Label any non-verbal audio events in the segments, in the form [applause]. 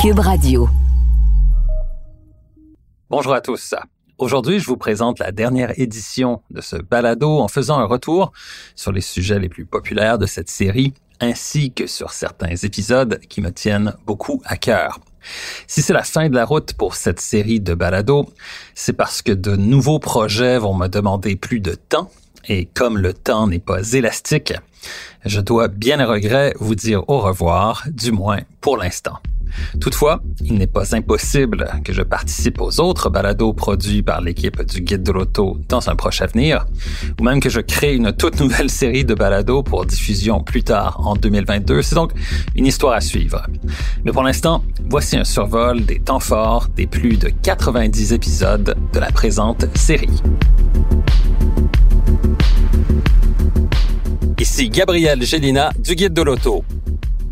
Cube Radio. Bonjour à tous. Aujourd'hui, je vous présente la dernière édition de ce balado en faisant un retour sur les sujets les plus populaires de cette série ainsi que sur certains épisodes qui me tiennent beaucoup à cœur. Si c'est la fin de la route pour cette série de balados, c'est parce que de nouveaux projets vont me demander plus de temps et comme le temps n'est pas élastique, je dois bien à regret vous dire au revoir, du moins pour l'instant. Toutefois, il n'est pas impossible que je participe aux autres balados produits par l'équipe du Guide de l'Auto dans un proche avenir, ou même que je crée une toute nouvelle série de balados pour diffusion plus tard en 2022. C'est donc une histoire à suivre. Mais pour l'instant, voici un survol des temps forts des plus de 90 épisodes de la présente série. Ici Gabriel Gélina du Guide de l'Auto.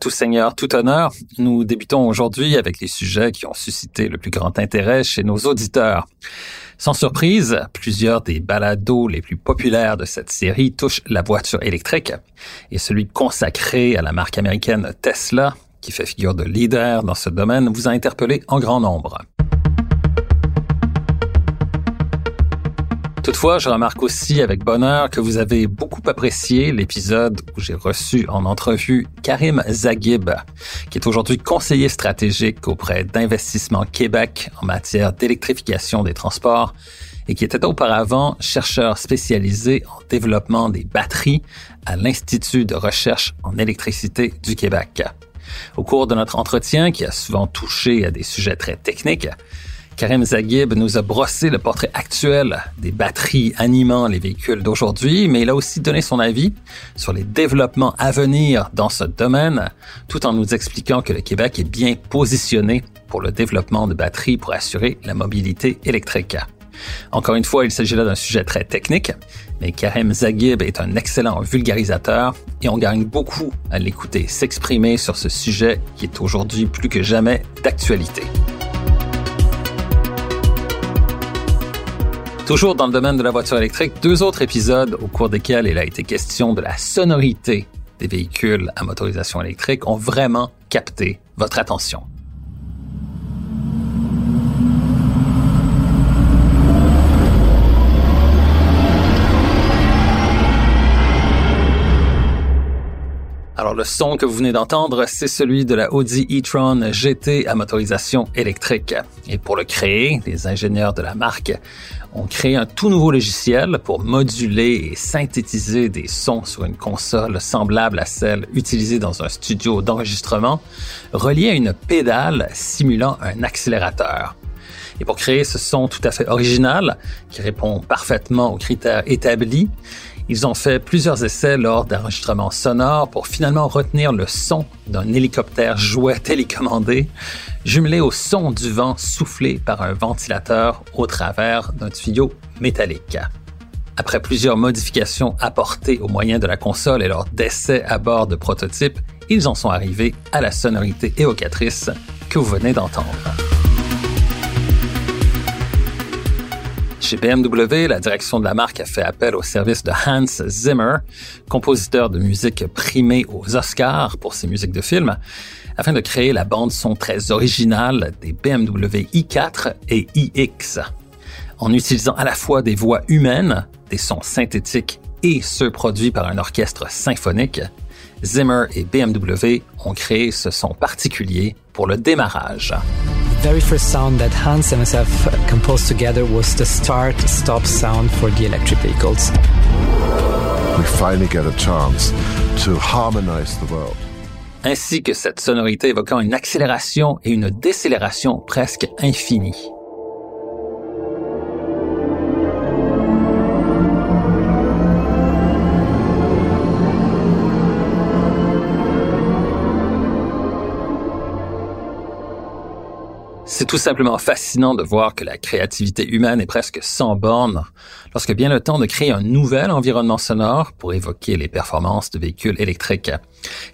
Tout seigneur, tout honneur, nous débutons aujourd'hui avec les sujets qui ont suscité le plus grand intérêt chez nos auditeurs. Sans surprise, plusieurs des balados les plus populaires de cette série touchent la voiture électrique et celui consacré à la marque américaine Tesla, qui fait figure de leader dans ce domaine, vous a interpellé en grand nombre. Toutefois, je remarque aussi avec bonheur que vous avez beaucoup apprécié l'épisode où j'ai reçu en entrevue Karim Zaghib, qui est aujourd'hui conseiller stratégique auprès d'Investissement Québec en matière d'électrification des transports et qui était auparavant chercheur spécialisé en développement des batteries à l'Institut de recherche en électricité du Québec. Au cours de notre entretien, qui a souvent touché à des sujets très techniques, Karim Zaghib nous a brossé le portrait actuel des batteries animant les véhicules d'aujourd'hui, mais il a aussi donné son avis sur les développements à venir dans ce domaine, tout en nous expliquant que le Québec est bien positionné pour le développement de batteries pour assurer la mobilité électrique. Encore une fois, il s'agit là d'un sujet très technique, mais Karim Zaghib est un excellent vulgarisateur et on gagne beaucoup à l'écouter s'exprimer sur ce sujet qui est aujourd'hui plus que jamais d'actualité. Toujours dans le domaine de la voiture électrique, deux autres épisodes au cours desquels il a été question de la sonorité des véhicules à motorisation électrique ont vraiment capté votre attention. Le son que vous venez d'entendre, c'est celui de la Audi e-tron GT à motorisation électrique. Et pour le créer, les ingénieurs de la marque ont créé un tout nouveau logiciel pour moduler et synthétiser des sons sur une console semblable à celle utilisée dans un studio d'enregistrement, reliée à une pédale simulant un accélérateur. Et pour créer ce son tout à fait original, qui répond parfaitement aux critères établis, ils ont fait plusieurs essais lors d'enregistrements sonores pour finalement retenir le son d'un hélicoptère jouet [laughs] télécommandé, jumelé au son du vent soufflé par un ventilateur au travers d'un tuyau métallique. Après plusieurs modifications apportées au moyen de la console et lors d'essais à bord de prototypes, ils en sont arrivés à la sonorité évocatrice que vous venez d'entendre. Chez BMW, la direction de la marque a fait appel au service de Hans Zimmer, compositeur de musique primé aux Oscars pour ses musiques de films, afin de créer la bande son très originale des BMW i4 et iX. En utilisant à la fois des voix humaines, des sons synthétiques et ceux produits par un orchestre symphonique, Zimmer et BMW ont créé ce son particulier pour le démarrage. Very first sound that Hans and myself composed together was the start-stop sound for the electric vehicles. We finally get a chance to harmonize the world. Ainsi que cette sonorité évoquant une accélération et une décélération presque infinies. C'est tout simplement fascinant de voir que la créativité humaine est presque sans borne lorsque vient le temps de créer un nouvel environnement sonore pour évoquer les performances de véhicules électriques.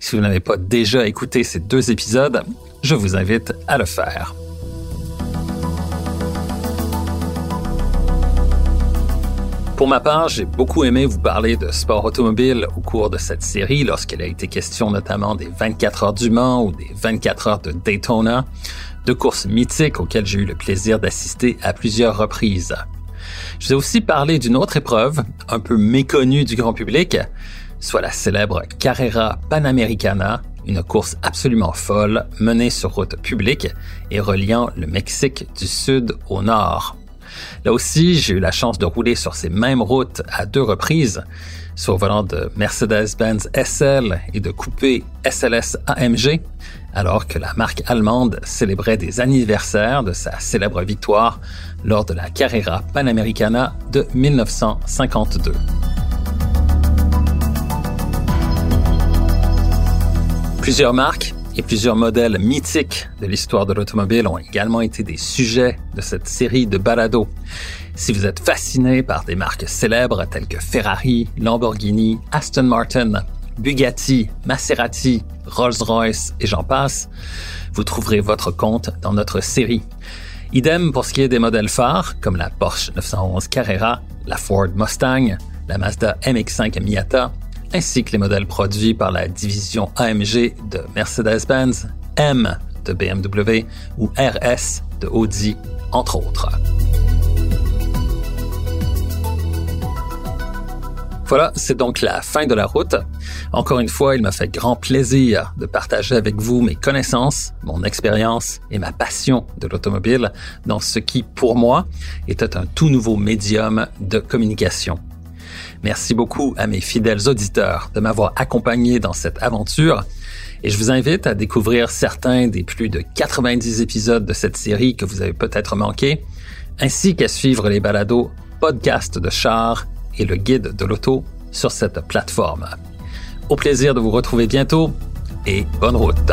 Si vous n'avez pas déjà écouté ces deux épisodes, je vous invite à le faire. Pour ma part, j'ai beaucoup aimé vous parler de sport automobile au cours de cette série lorsqu'il a été question notamment des 24 heures du Mans ou des 24 heures de Daytona deux courses mythiques auxquelles j'ai eu le plaisir d'assister à plusieurs reprises. Je vous aussi parlé d'une autre épreuve, un peu méconnue du grand public, soit la célèbre Carrera Panamericana, une course absolument folle menée sur route publique et reliant le Mexique du sud au nord. Là aussi, j'ai eu la chance de rouler sur ces mêmes routes à deux reprises, soit au volant de Mercedes-Benz SL et de coupé SLS AMG, alors que la marque allemande célébrait des anniversaires de sa célèbre victoire lors de la Carrera Panamericana de 1952. Plusieurs marques et plusieurs modèles mythiques de l'histoire de l'automobile ont également été des sujets de cette série de balados. Si vous êtes fasciné par des marques célèbres telles que Ferrari, Lamborghini, Aston Martin, Bugatti, Maserati, Rolls-Royce et j'en passe, vous trouverez votre compte dans notre série. Idem pour ce qui est des modèles phares, comme la Porsche 911 Carrera, la Ford Mustang, la Mazda MX-5 Miata, ainsi que les modèles produits par la division AMG de Mercedes-Benz, M de BMW ou RS de Audi, entre autres. Voilà, c'est donc la fin de la route. Encore une fois, il m'a fait grand plaisir de partager avec vous mes connaissances, mon expérience et ma passion de l'automobile dans ce qui, pour moi, était un tout nouveau médium de communication. Merci beaucoup à mes fidèles auditeurs de m'avoir accompagné dans cette aventure et je vous invite à découvrir certains des plus de 90 épisodes de cette série que vous avez peut-être manqué, ainsi qu'à suivre les balados podcast de char et le guide de l'auto sur cette plateforme. Au plaisir de vous retrouver bientôt et bonne route.